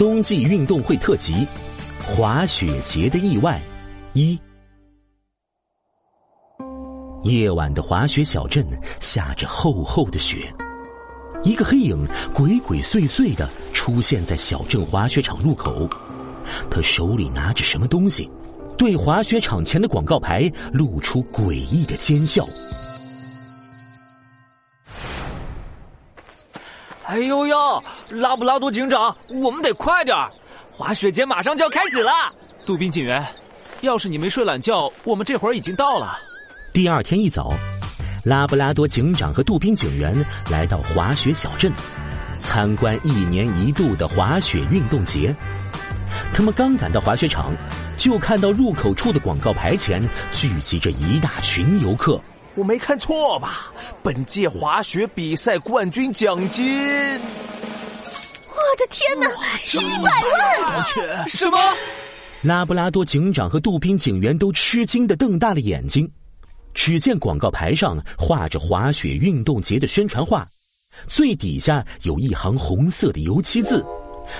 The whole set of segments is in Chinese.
冬季运动会特辑：滑雪节的意外一。夜晚的滑雪小镇下着厚厚的雪，一个黑影鬼鬼祟祟的出现在小镇滑雪场入口，他手里拿着什么东西，对滑雪场前的广告牌露出诡异的奸笑。哎呦呦，拉布拉多警长，我们得快点儿，滑雪节马上就要开始了。杜宾警员，要是你没睡懒觉，我们这会儿已经到了。第二天一早，拉布拉多警长和杜宾警员来到滑雪小镇，参观一年一度的滑雪运动节。他们刚赶到滑雪场，就看到入口处的广告牌前聚集着一大群游客。我没看错吧？本届滑雪比赛冠军奖金！我的天哪，一百万！什么？拉布拉多警长和杜宾警员都吃惊的瞪大了眼睛。只见广告牌上画着滑雪运动节的宣传画，最底下有一行红色的油漆字，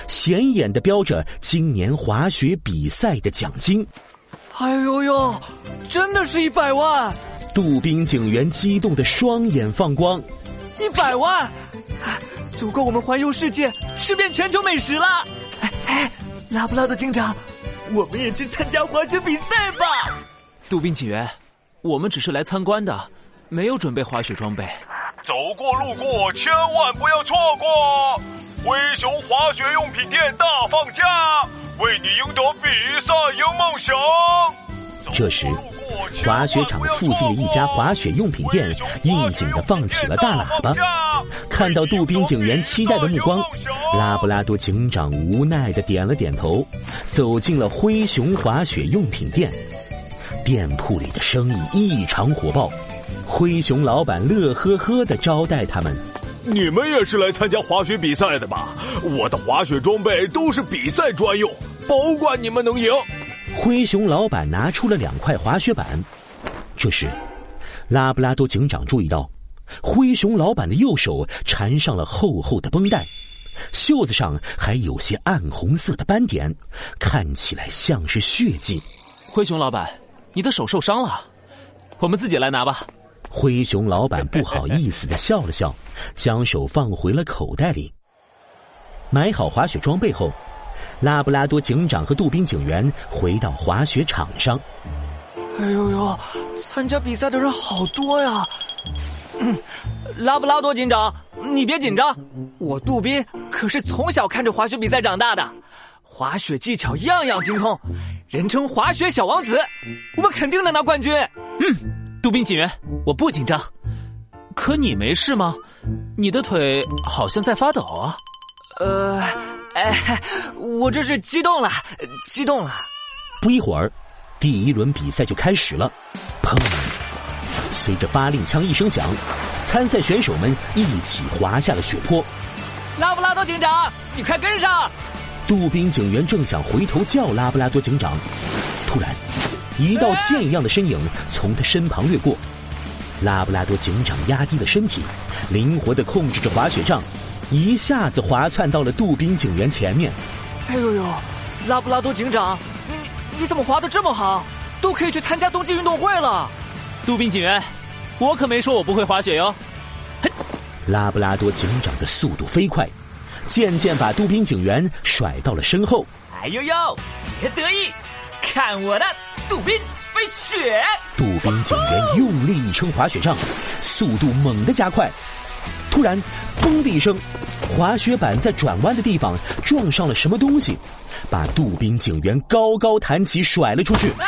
显眼的标着今年滑雪比赛的奖金。哎呦呦，真的是一百万！杜宾警员激动的双眼放光，一百万，足够我们环游世界，吃遍全球美食了。哎哎，拉布拉多警长，我们也去参加滑雪比赛吧。杜宾警员，我们只是来参观的，没有准备滑雪装备。走过路过，千万不要错过！灰熊滑雪用品店大放价，为你赢得比赛赢梦想。这时。滑雪场附近的一家滑雪用品店应景的放起了大喇叭，看到杜宾警员期待的目光，拉布拉多警长无奈的点了点头，走进了灰熊滑雪用品店。店铺里的生意异常火爆，灰熊老板乐呵呵的招待他们。你们也是来参加滑雪比赛的吧？我的滑雪装备都是比赛专用，保管你们能赢。灰熊老板拿出了两块滑雪板，这时，拉布拉多警长注意到，灰熊老板的右手缠上了厚厚的绷带，袖子上还有些暗红色的斑点，看起来像是血迹。灰熊老板，你的手受伤了，我们自己来拿吧。灰熊老板不好意思的笑了笑，将手放回了口袋里。买好滑雪装备后。拉布拉多警长和杜宾警员回到滑雪场上。哎呦呦，参加比赛的人好多呀！嗯拉布拉多警长，你别紧张，我杜宾可是从小看着滑雪比赛长大的，滑雪技巧样样精通，人称滑雪小王子，我们肯定能拿冠军。嗯，杜宾警员，我不紧张，可你没事吗？你的腿好像在发抖啊。呃。哎，我这是激动了，激动了。不一会儿，第一轮比赛就开始了。砰！随着发令枪一声响，参赛选手们一起滑下了雪坡。拉布拉多警长，你快跟上！杜宾警员正想回头叫拉布拉多警长，突然，一道剑一样的身影从他身旁掠过。拉布拉多警长压低了身体，灵活的控制着滑雪杖。一下子滑窜到了杜宾警员前面。哎呦呦，拉布拉多警长，你你怎么滑的这么好？都可以去参加冬季运动会了。杜宾警员，我可没说我不会滑雪哟。嘿，拉布拉多警长的速度飞快，渐渐把杜宾警员甩到了身后。哎呦呦，别得意，看我的杜宾飞雪！杜宾警员用力一撑滑雪杖，速度猛地加快。突然，砰的一声，滑雪板在转弯的地方撞上了什么东西，把杜宾警员高高弹起，甩了出去。啊！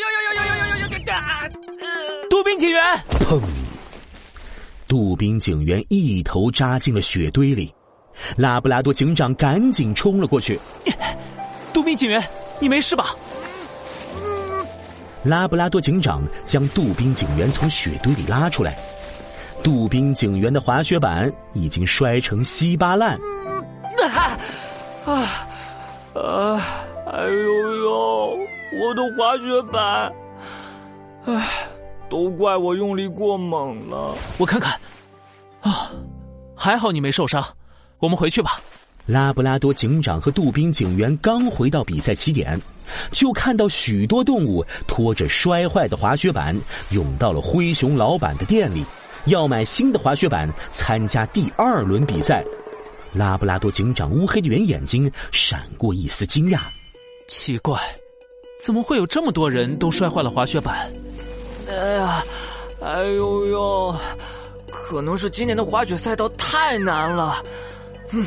呦呦呦呦呦呦呦呦！杜宾警员，砰！杜宾警员一头扎进了雪堆里，拉布拉多警长赶紧冲了过去。杜宾警员，你没事吧？拉布拉多警长将杜宾警员从雪堆里拉出来。杜宾警员的滑雪板已经摔成稀巴烂。啊啊啊！哎呦呦，我的滑雪板！唉，都怪我用力过猛了。我看看，啊，还好你没受伤。我们回去吧。拉布拉多警长和杜宾警员刚回到比赛起点，就看到许多动物拖着摔坏的滑雪板涌到了灰熊老板的店里，要买新的滑雪板参加第二轮比赛。拉布拉多警长乌黑的圆眼睛闪过一丝惊讶，奇怪，怎么会有这么多人都摔坏了滑雪板？哎呀，哎呦呦，可能是今年的滑雪赛道太难了。哼。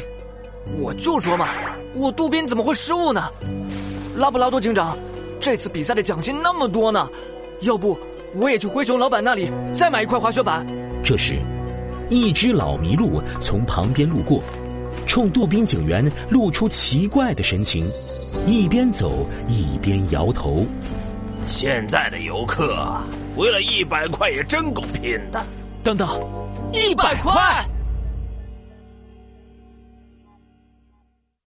我就说嘛，我杜宾怎么会失误呢？拉布拉多警长，这次比赛的奖金那么多呢，要不我也去灰熊老板那里再买一块滑雪板？这时，一只老麋鹿从旁边路过，冲杜宾警员露出奇怪的神情，一边走一边摇头。现在的游客为了一百块也真够拼的。等等，一百块！